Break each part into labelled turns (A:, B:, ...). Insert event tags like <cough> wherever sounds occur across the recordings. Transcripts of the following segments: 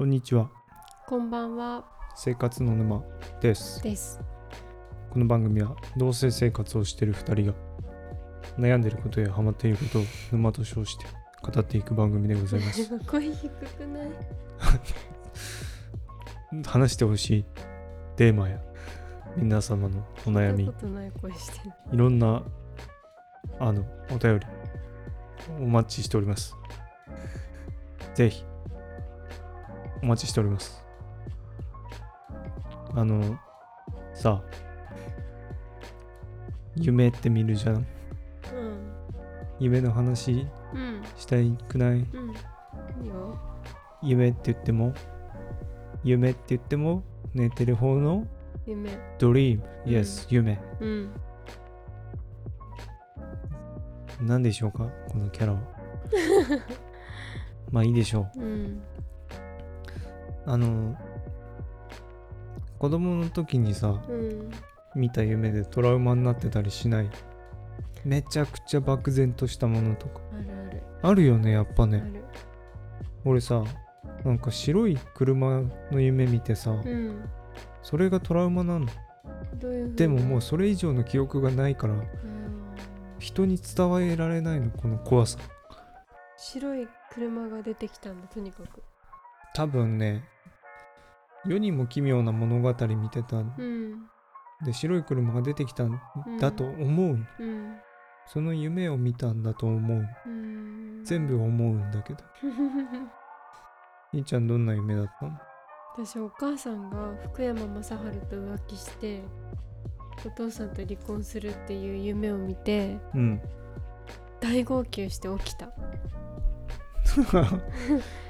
A: こんにちは。
B: こんばんは。
A: 生活の沼です。
B: です。
A: この番組は同性生活をしている2人が悩んでいることやハマっていることを沼と称して語っていく番組でございます。<laughs>
B: 声低くない？<laughs>
A: 話してほしいテーマや皆様のお悩み
B: い
A: ろんなあのお便りお待ちしております。ぜひお待ちしております。あのさ夢って見るじゃん。
B: うん。
A: 夢の話
B: うん。
A: したいくない？
B: うん。いいよ。
A: 夢って言っても？夢って言っても？寝てる方の？
B: 夢。
A: ドリーム。
B: うん。
A: Yes、夢。
B: うん。
A: 何でしょうか？このキャラは。<laughs> まあいいでしょう。
B: うん
A: あの子供の時にさ
B: うん。
A: 見た夢でトラウマになってたりしない？めちゃくちゃ漠然としたものとか。
B: あるある。
A: あるよねやっぱ
B: あ
A: ね
B: る。
A: 俺さなんか白い車の夢見てさ
B: うん。
A: それがトラウマなの。でももう
B: そ
A: それ以上の記憶がないから人に伝えられないのこの怖さ。
B: 白い車が出てきたんだとにかく
A: 多分ね世にも奇妙な物語見てた
B: うん。
A: で白い車が出てきたんだと思う、
B: うん。
A: その夢を見たんだと思う
B: うん。
A: 全部思うんだけど。<laughs> 兄ちゃんどんな夢だったの？
B: 私お母さんが福山雅治と浮気してお父さんと離婚するっていう夢を見て
A: うん。
B: 大号泣して起きた <laughs>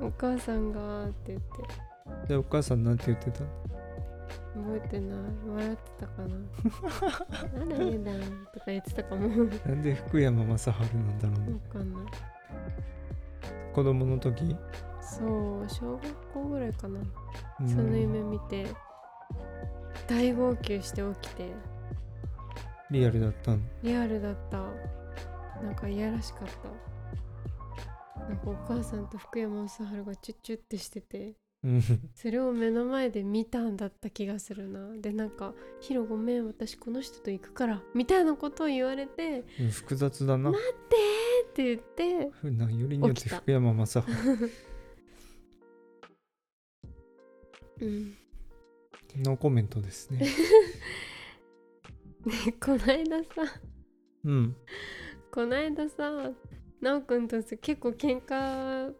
B: お母さんがって言って。
A: でお母さんなんて言ってた？の
B: 覚えてない。笑ってたかな。あらやだとか言ってたかも。わ
A: なんで福山雅治なんだろうね。
B: かんない。
A: 子供の時、
B: そう小学校ぐらいかな。
A: うん。
B: その夢見て大号泣して起きて。
A: リアルだったの？
B: リアルだった。なんかいやらしかったなんかお母さんと福山雅治がチュッチュってしてて
A: うん。
B: それを目の前で見たんだった気がするな。でなんか「ヒロごめん私この人と行くから」みたいなことを言われて「
A: うん複雑だな
B: 待って!」って言って
A: ふなよりによって
B: 起きた。
A: 福山雅治。<laughs>
B: うん。
A: ノーコメントですね。<laughs>
B: ねこないださ。
A: うん。
B: こないださなおくんとさ結構喧嘩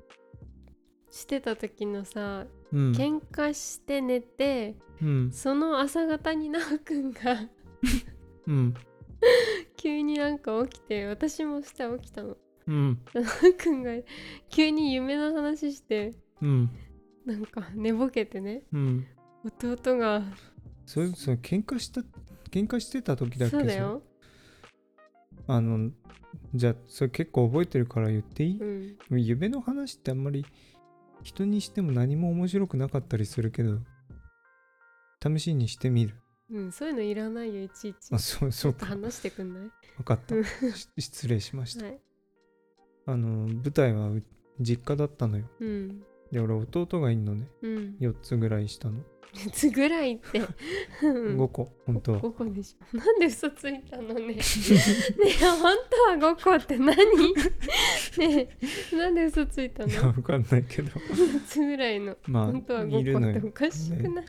B: してた時のさ
A: うん。
B: 喧嘩して寝て
A: うん。
B: その朝方になおくんが
A: うん。
B: 急になんか起きて私も下起きたの。
A: うん。
B: くんが急に夢の話して
A: うん。
B: なんか寝ぼけてね。
A: うん。
B: 弟が
A: それそれ喧嘩した喧嘩してた時だっけ？
B: そうだよ
A: あのじゃあそれ結構覚えてるから言っていい、
B: うん。
A: 夢の話ってあんまり人にしても何も面白くなかったりするけど試しにしてみる。
B: うんそういうのいらないよいちいち。
A: あそうそうか。
B: 話してくんない？
A: 分かった。失礼しました。
B: はい。
A: あの舞台はう実家だったのよ。
B: うん
A: で俺弟がいんのね。
B: うん。
A: 4つぐらい下の。
B: いつぐらいって。うん。
A: 5個。本当は。
B: 5個でしょ。なんで嘘ついたのね。ねえ本当は5個って何？ねえなんで嘘ついた
A: いや
B: の
A: 分かんないけど。
B: 4つぐらいの。
A: ま
B: 本当は
A: あいる
B: 5個っておかしくない、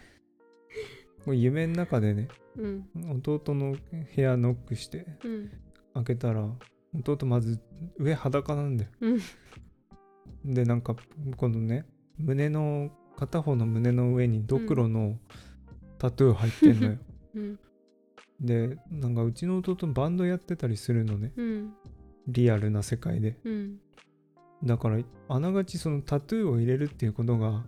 A: もう夢の中でね
B: うん。
A: 弟の部屋ノックして
B: うん。
A: 開けたら弟まず上裸なんだよ。
B: うん
A: でなんかこのね胸の片方の胸の上にドクロのタトゥー入ってんのよ、<laughs>
B: うん。
A: でなんかうちの弟バンドやってたりするのね。
B: うん。
A: リアルな世界で。
B: うん。
A: だからあながちそのタトゥーを入れるっていうことが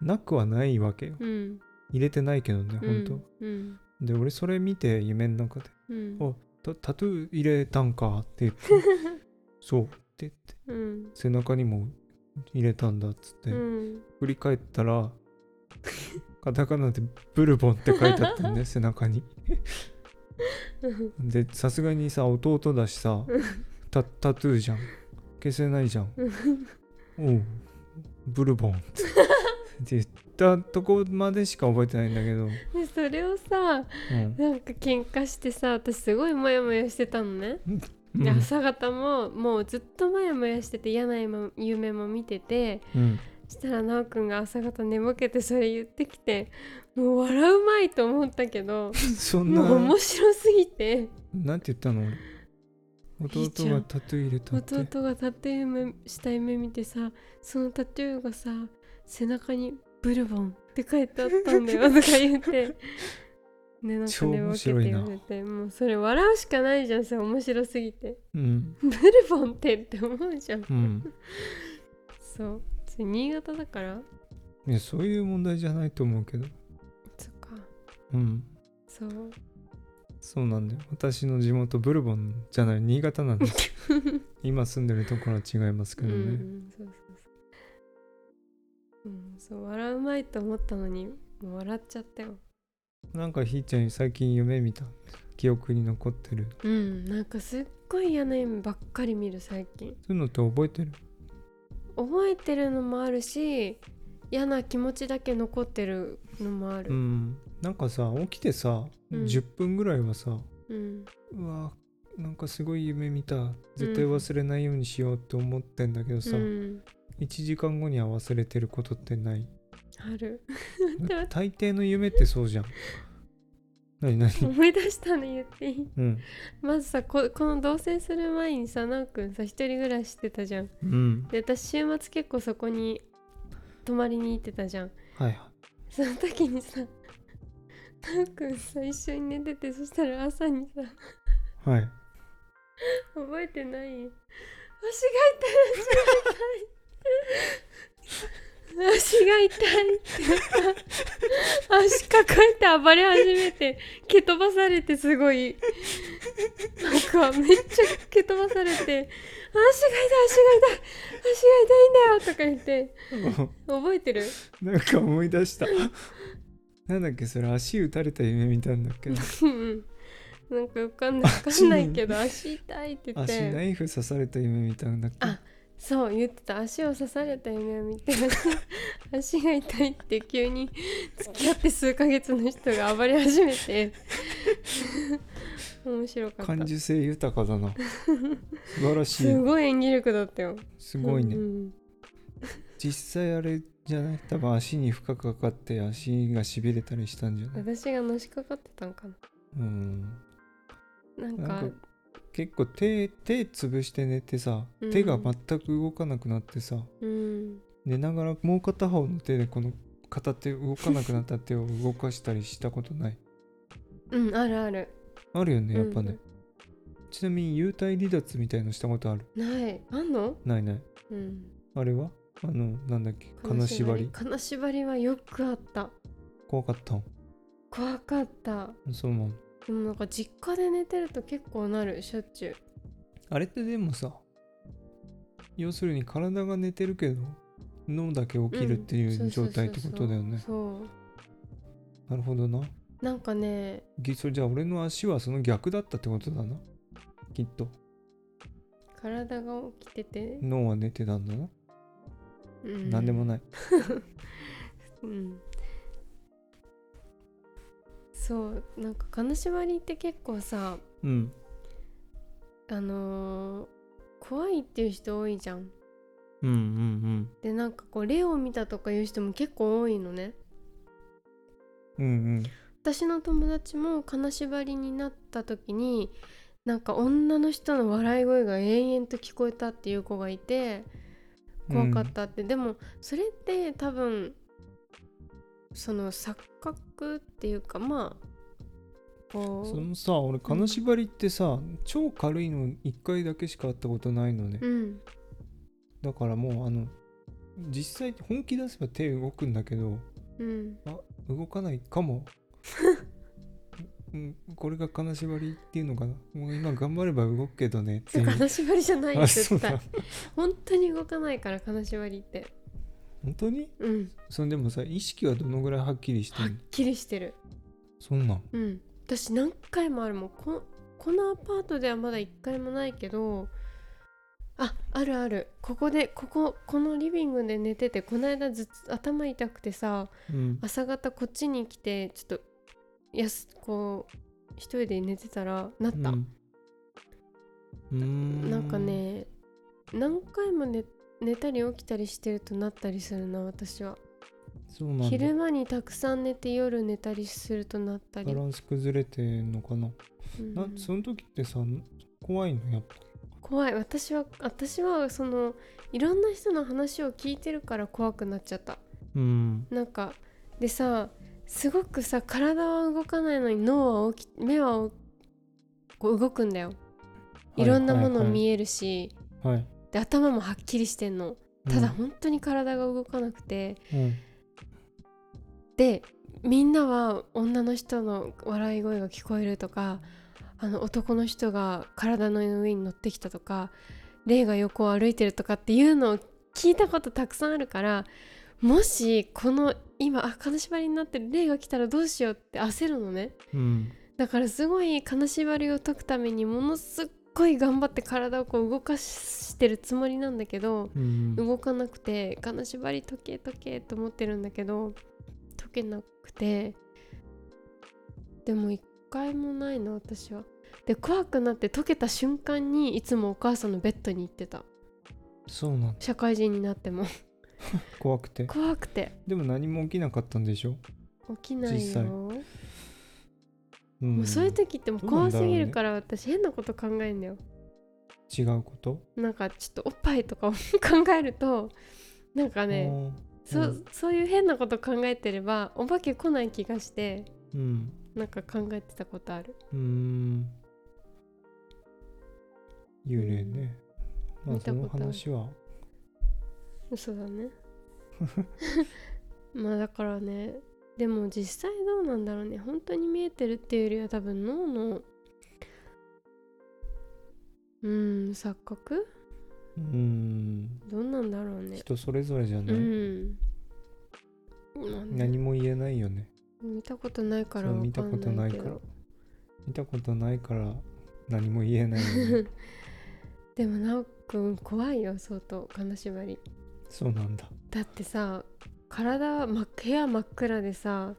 A: なくはないわけよ。
B: うん。
A: 入れてないけどね
B: うん。
A: 本
B: うん。
A: 当で俺それ見て夢の中で。
B: うん。
A: おタタトゥー入れたんかって言って。<laughs> そうって言って。
B: うん。
A: 背中にも入れたんだっつって、
B: うん。
A: 振り返ったら <laughs> カタカナでブルボンって書いてあったんね背中に。でさすがにさ弟だしさタタトゥーじゃん。消せないじゃん。おうブルボン。って言ったとこまでしか覚えてないんだけど、
B: でそれをさ
A: うん。
B: なんか喧嘩してさ私すごいモヤモヤしてたのね、
A: うん
B: で朝方ももうずっとモヤモヤしてて嫌な夢夢も見てて
A: うん。
B: そしたらなおくんが朝方寝ぼけてそれ言ってきてもう笑うまいと思ったけど
A: そんな。
B: もう面白すぎて。
A: なんて言ったの？弟がタトゥー入れたって？
B: 弟がタトゥー夢した夢見てさそのタトゥーがさ背中に「ブルボン」って書いてあったんだよとか言って。<laughs> ね、なんか
A: 超面
B: 寝ぼけて
A: 白いな
B: 言われてもうそれ笑うしかないじゃんそれ面白すぎて。
A: うん。
B: ブルボンってって思うじゃん。
A: うん。
B: そう。それ新潟だから？
A: いやそういう問題じゃないと思うけど。
B: そっか。
A: うん。
B: そう。
A: そうなんだよ。私の地元ブルボンじゃない新潟なんです <laughs> 今住んでるところは違いますけ
B: う
A: どね、
B: んそうそうそう。うんそう笑うまいと思ったのにもう笑っちゃったよ
A: なんかひーちゃん最近夢見た記憶に残ってる。
B: うんなんかすっごい嫌な夢ばっかり見る最近。
A: そういうのって覚えてる？
B: 覚えてるのもあるし嫌な気持ちだけ残ってるのもある。
A: うん。なんかさ起きてさ、
B: うん。
A: 10分ぐらいはさ
B: うん。
A: うわなんかすごい夢見た。絶対忘れないようにしようって思ってんだけどさ、
B: うん。
A: 1時間後には忘れてることってない？
B: ある。
A: 大抵の夢ってそうじゃん。何何？
B: 思い出したの言っていい？
A: うん。
B: まずさここの同棲する前にさなおくんさ一人暮らししてたじゃん。
A: うん。
B: で私週末結構そこに泊まりに行ってたじゃん。
A: はいは
B: その時にさなおくんさ一緒に寝ててそしたら朝にさ
A: いはい。
B: 覚えてない？足が痛い足が痛い <laughs> 足が痛い。って足抱えて暴れ始めて蹴飛ばされてすごい。なんかめっちゃ蹴飛ばされて足が痛い足が痛い足が痛いんだよとか言って。<laughs> 覚えてる？
A: なんか思い出した。なんだっけそれ足打たれた夢見たんだっけ？な
B: うん。なんかわかんないわかんないけど <laughs> 足痛いって言っ
A: 足ナ
B: て
A: イフ刺された夢見たんだっけ？
B: あそう言ってた。足を刺された夢を見て足が痛いって急に付き合って数ヶ月の人が暴れ始めて。<laughs> 面白かった。
A: 感受性豊かだな。素晴らしい。
B: すごい演技力だったよ。
A: すごいね、
B: うん
A: 実際あれじゃない？多分足に負荷かかって足がしびれたりしたんじゃない？
B: 私がのしかかってたんかな。
A: うん。
B: なんか
A: なんか結構手手潰して寝てさ
B: うん。
A: 手が全く動かなくなってさ、
B: うん。
A: 寝ながらもう片方の手でこの片手動かなくなった手を動かしたりしたことない？
B: うんあるある。
A: あるよねやっぱね、
B: うん
A: ちなみに幽体離脱みたいのしたことある？
B: ない。あんの？
A: ないない。
B: うん。
A: あれは？あのなんだっけ？金縛り？
B: 金縛り。はよくあった。
A: 怖かったん？
B: 怖かった。
A: そうなの
B: でもなんか実家で寝てると結構なるしょっちゅう。
A: あれってでもさ要するに体が寝てるけど脳だけ起きるっていう状態ってことだよね。
B: そう。
A: なるほどな。
B: なんかね
A: ぎそれじゃあ俺の足はその逆だったってことだな。きっと。
B: 体が起きてて、
A: 脳は寝てたんだな、
B: うん、
A: なんでもない。<laughs>
B: うんそうなんか金縛りって結構さ
A: うん。
B: あのー怖いっていう人多いじゃん。
A: うんうん
B: でなんかこう霊を見たとかいう人も結構多いのね。
A: うんうん。
B: 私の友達も金縛りになった時になんか女の人の笑い声が延々と聞こえたっていう子がいて怖かったって、でもそれって多分その錯覚っていうかまあこ
A: そうのさ俺金縛りってさ、超軽いの1回だけしか会ったことないのね、
B: うん。
A: だからもうあの実際本気出せば手動くんだけど
B: うん。
A: 動かないかも。<laughs> うんこれが金縛りっていうのかな。もう今頑張れば動くけどねって
B: 金縛りじゃないよ絶
A: だ
B: 対。本当に動かないから金縛りって
A: 本当に？
B: うん。
A: それでもさ意識はどのぐらいはっきりして
B: はっ
A: るの
B: きりしてる。
A: そんなん？
B: うん。私何回もあるもん。ここのアパートではまだ1回もないけどああるある。ここでこここのリビングで寝ててこの間ずっと頭痛くてさ
A: うん。
B: 朝方こっちに来てちょっとやすこう一人で寝てたらなった、
A: うん。うーん。
B: なんかね何回も寝寝たり起きたりしてるとなったりするな私は。
A: そうなんだ。
B: 昼間にたくさん寝て夜寝たりするとなったり。
A: バ、ランス崩れてんのかな,、
B: うん。
A: なその時ってさ怖いのやっぱ
B: 怖い。私は私はそのいろんな人の話を聞いてるから怖くなっちゃった。
A: うん。
B: なんかでさすごくさ体は動かないのに脳は起き目はこう動くんだよ。いろんなもの見えるし、
A: はい、はい
B: で頭もはっきりしてんの。ただ本当に体が動かなくて、
A: うん。
B: でみんなは女の人の笑い声が聞こえるとかあの男の人が体の上に乗ってきたとか霊が横を歩いてるとかっていうのを聞いたことたくさんあるからもしこの今あ金縛りになってる霊が来たらどうしようって焦るのね。
A: うん。
B: だからすごい金縛りを解くためにものすっごい頑張って体をこう動かしてるつもりなんだけど
A: うん。
B: 動かなくて金縛り解け解けと思ってるんだけど解けなくて。でも一回もないの私は。で怖くなって解けた瞬間にいつもお母さんのベッドに行ってた。
A: そうなんだ。
B: 社会人になっても。<laughs>
A: 怖くて？
B: 怖くて。
A: でも何も起きなかったんでしょ、
B: 起きない
A: 実際。
B: よ
A: うん、
B: もうそういう時ってもう怖すぎるから私変なこと考えんだよ。
A: 違うこと？
B: なんかちょっとおっぱいとかを考えるとなんかね
A: うん。
B: そういう変なこと考えてればお化け来ない気がして
A: うん。
B: なんか考えてたことある。
A: うーん。幽霊ね、まあその話は。
B: 嘘だね。<laughs> まあだからねでも実際どうなんだろうね。本当に見えてるっていうよりは多分脳のうん錯覚？
A: うーん。
B: どうなんだろうね。
A: 人それぞれじゃない、
B: うん、
A: 何も言えないよね。
B: 見たことないから
A: 見たことないから。見たことないから何も言えないよね。<laughs>
B: でもなおくん怖いよ相当。金縛り。
A: そうなんだ、
B: だってさ体真っ部屋真っ暗でさ。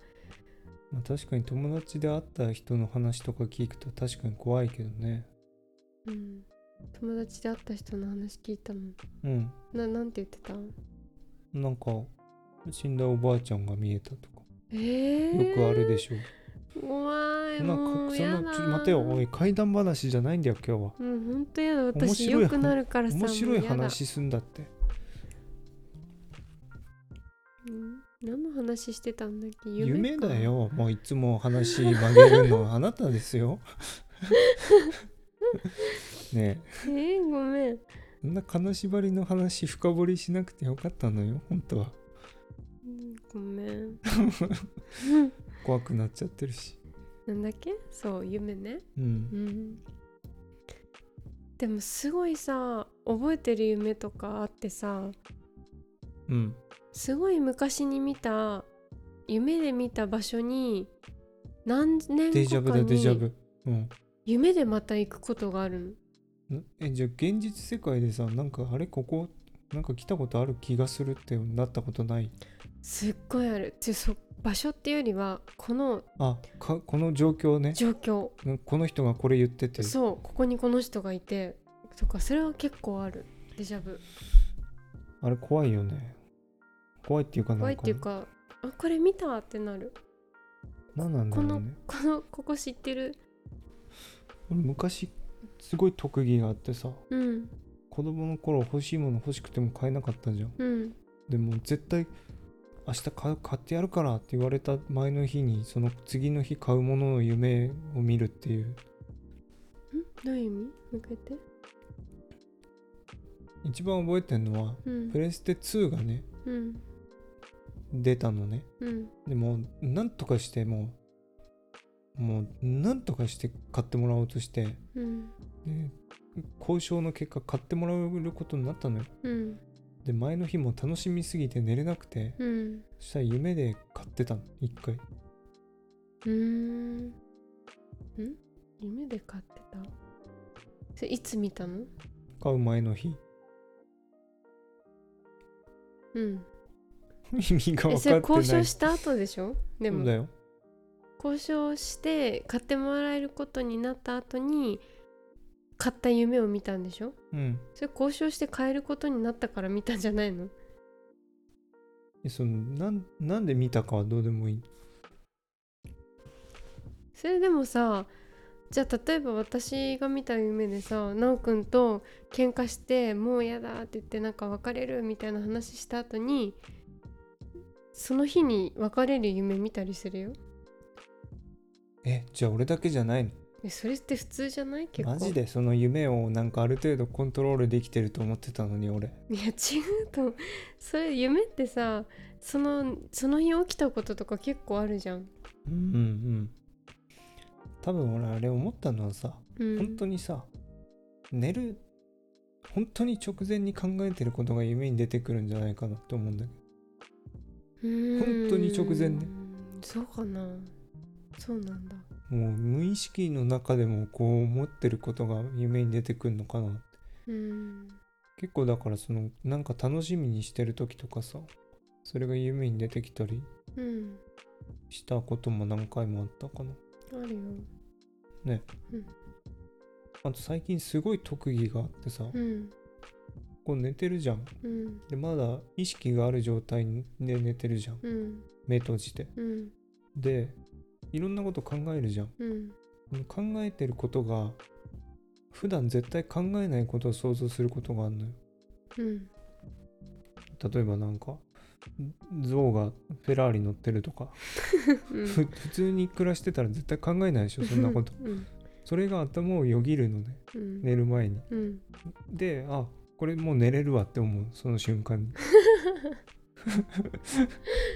A: まあ、確かに友達で会った人の話とか聞くと確かに怖いけどね。
B: うん。友達で会った人の話聞いたもん。
A: うん。
B: ななんて言ってた？
A: なんか死んだおばあちゃんが見えたとか。
B: えー、
A: よくあるでしょ。
B: 怖いもうやだ。
A: のちょ待てよ。おい怪談話じゃないんだよ今日は。
B: うんほんとやだ。
A: 面
B: 私よくなるからさ
A: 面白い話すんだって
B: うん。何の話してたんだっけ？
A: 夢
B: か。
A: だよ。もういつも話曲げるのあなたですよ。<laughs> ね。え
B: えー、ごめん。
A: そんな金縛りの話深掘りしなくてよかったのよ本当は。
B: うんごめん。<laughs>
A: 怖くなっちゃってるし。
B: なんだっけ？そう夢ね。
A: うん。
B: うん。でもすごいさ覚えてる夢とかあってさ。
A: うん
B: すごい昔に見た夢で見た場所に何年
A: デジャブだデジャ
B: に
A: ブ。うん。
B: 夢でまた行くことがあるの。
A: んえじゃあ現実世界でさなんかあれここなんか来たことある気がするってなったことない？
B: すっごいある。そ場所っていうよりはこの
A: あかこの状況ね。
B: 状況。
A: うんこの人がこれ言ってて。
B: そうここにこの人がいてとかそれは結構ある。デジャブ。
A: あれ怖いよね怖いっていうかなんか
B: 怖いっていうかあこれ見たってなる。
A: 何なんだろうね。
B: このここ知ってる。
A: 俺昔すごい特技があってさ。
B: うん。
A: 子供の頃欲しいもの欲しくても買えなかったじゃん。
B: うん。
A: でも絶対明日買ってやるからって言われた前の日にその次の日買うものの夢を見るっていう。ん？
B: どういう意味？もう一回言って。
A: 一番覚えてるのは
B: うん。
A: プレステ2がね
B: うん
A: 出たのね。
B: うん。
A: でもなんとかしてもうもうなんとかして買ってもらおうとして。
B: うん。
A: で交渉の結果買ってもらえることになったのよ。
B: うん。
A: で前の日も楽しみすぎて寝れなくて。
B: うん。
A: そしたら夢で買ってたの一回。
B: うーん。ん？夢で買ってた？それいつ見たの？
A: 買う前の日。
B: うん
A: 意味が
B: えそれ
A: 分かってない。
B: 交渉した後でしょ？でも。
A: だよ。
B: 交渉して買ってもらえることになった後に買った夢を見たんでしょ？
A: うん。
B: それ交渉して買えることになったから見たんじゃないの？
A: えそのなんなんで見たかはどうでもいい。
B: それでもさじゃあ例えば私が見た夢でさ奈くんと喧嘩してもうやだって言ってなんか別れるみたいな話した後にその日に別れる夢見たりするよ。
A: えじゃあ俺だけじゃないの？
B: えそれって普通じゃない？結構。
A: マジで？その夢をなんかある程度コントロールできてると思ってたのに俺。
B: いや違うと思う。それ夢ってさそのその日起きたこととか結構あるじゃん。
A: うんうんうん。多分俺あれ思ったのはさ、
B: うん。
A: 本当にさ寝る本当に直前に考えてることが夢に出てくるんじゃないかなって思うんだけ
B: うーん
A: 本当に直前ね。
B: そうかな。そうなんだ。
A: どもう無意識の中でもこう思ってることが夢に出てくるのかな。って
B: うん。
A: 結構だからそのなんか楽しみにしてる時とかさそれが夢に出てきたり
B: うん
A: したことも何回もあったかな。
B: あるよ。
A: あと最近すごい特技があってさ、
B: うん
A: こう寝てるじゃん。
B: うん。
A: でまだ意識がある状態で寝てるじゃん。
B: うん。
A: 目閉じて。
B: うん。
A: でいろんなこと考えるじゃん。
B: うん。
A: 考えてることが普段絶対考えないことを想像することがあるのよ。
B: うん。
A: 例えばなんか象がフェラーリ乗ってるとか、普通に暮らしてたら絶対考えないでしょそんなこと。
B: うん。
A: それが頭をよぎるのね。
B: うん。
A: 寝る前に。
B: うん。
A: であこれもう寝れるわって思うその瞬間に。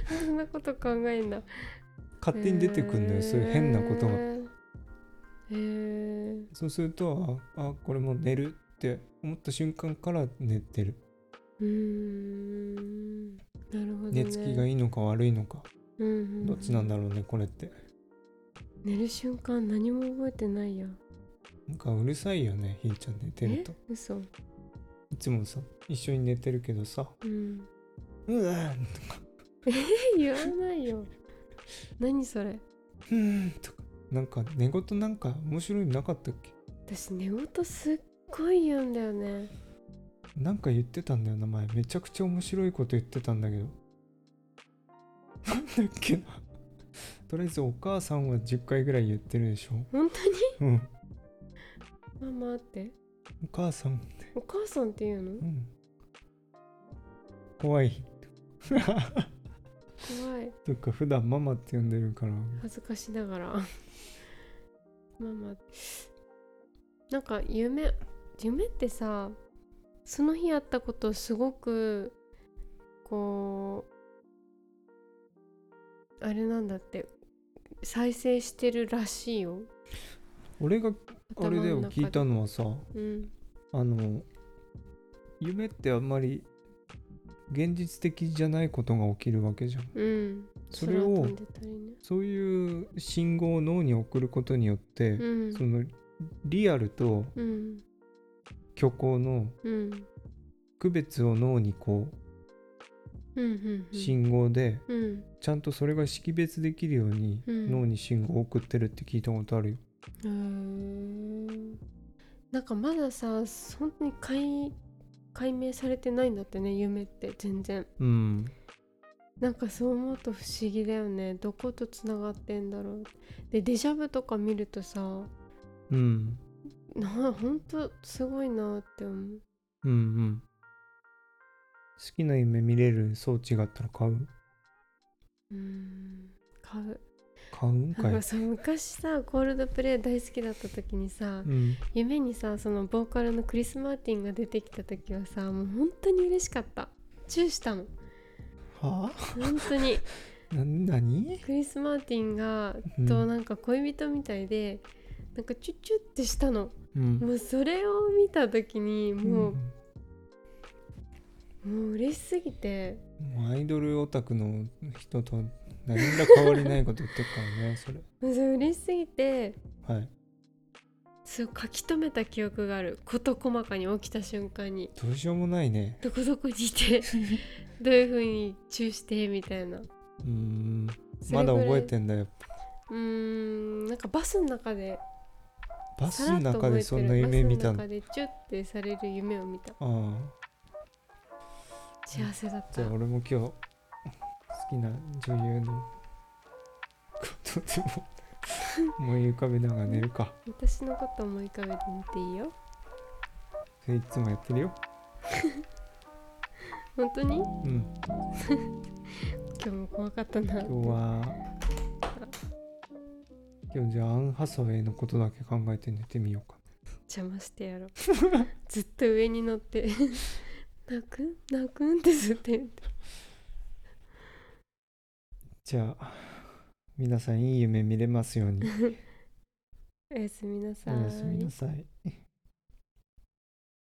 B: そんなこと考えんだ。
A: 勝手に出てくんのよ、そういう変なことが
B: へえ
A: そうするとああこれもう寝るって思った瞬間から寝てる。
B: うーん。なるほど、ね、
A: 寝つきがいいのか悪いのか。
B: うんうんうん。
A: どっちなんだろうねこれって。
B: 寝る瞬間何も覚えてないや
A: なんかうるさいよねひーちゃん寝てると。
B: え？嘘
A: いつもさ一緒に寝てるけどさ
B: うん。
A: う <laughs> わ
B: 言わないよ。何それ。
A: ーうん。とかなんか寝言なんか面白いのなかったっけ？
B: 私寝言すっごい言うんだよね。
A: なんか言ってたんだよな前。めちゃくちゃ面白いこと言ってたんだけど。なんだっけな。とりあえずお母さんは10回ぐらい言ってるでしょ。
B: 本当に？
A: うん。
B: ママって
A: お母さん。
B: お母さんって言うの？
A: うん。怖い。
B: 怖い。
A: とか普段ママって呼んでるから。
B: 恥ずかしながら。ママ。なんか夢夢ってさその日あったことをすごくこうあれなんだって再生してるらしいよ。
A: 俺があれ
B: で
A: 聞いたのはさ
B: うん。
A: あの夢ってあんまり現実的じゃないことが起きるわけじゃん。
B: うん。
A: それをそういう信号を脳に送ることによって、
B: うん。
A: そのリアルと
B: うん
A: 虚構の
B: うん
A: 区別を脳にこ
B: う
A: 信号で
B: うん。
A: ちゃんとそれが識別できるように
B: うん。
A: 脳に信号を送ってるって聞いたことあるよ。
B: へー。なんかまださ本当に解解明されてないんだってね夢って全然。
A: うん。
B: なんかそう思うと不思議だよね。どことつながってんだろう。でデジャブとか見るとさ
A: うん。
B: な本当すごいなって思う。
A: うんうん。好きな夢見れる装置があったら買う？
B: うーん買う
A: 買うんかい。
B: なんか。さ昔さコールドプレイ大好きだった時にさ
A: うん。
B: 夢にさそのボーカルのクリス・マーティンが出てきた時はさもう本当に嬉しかった。チューしたの。
A: は
B: 本当に。<laughs>
A: 何？
B: クリス・マーティンが
A: うん
B: となんか恋人みたいで、なんかチュッチュってしたの。
A: うん。
B: もうそれを見た時にもう、もう嬉しすぎて。
A: アイドルオタクの人と何ら変わりないこと言ってるからね、それ。
B: 嬉しすぎて
A: はい。
B: そう書き留めた記憶がある。事細かに起きた瞬間に。
A: どうしようもないね。
B: どこどこにいて <laughs> どういう風にチューしてみたいな。
A: うーん。まだ覚えてんだよ。
B: うーんなんかバスの中で
A: バスの中でそんな夢見たの？
B: バスの中でチュッてされる夢を見た。
A: ああ。
B: 幸せだった。
A: じゃあ俺も今日好きな女優のことでも思い浮かべながら寝るか。
B: 私のこと思い浮かべてみていいよ。
A: それいつもやってるよ。<laughs>
B: 本当に？
A: うん。<laughs>
B: 今日も怖かったな
A: 今日は。今日じゃあアン・ハサウェイのことだけ考えて寝てみようか。
B: 邪魔してやろう。ずっと上に乗って <laughs> 泣く？ん泣く？んってずっと言って
A: じゃあ皆さんいい夢見れますように。<laughs>
B: おやすみなさ
A: お
B: い
A: やすみなさい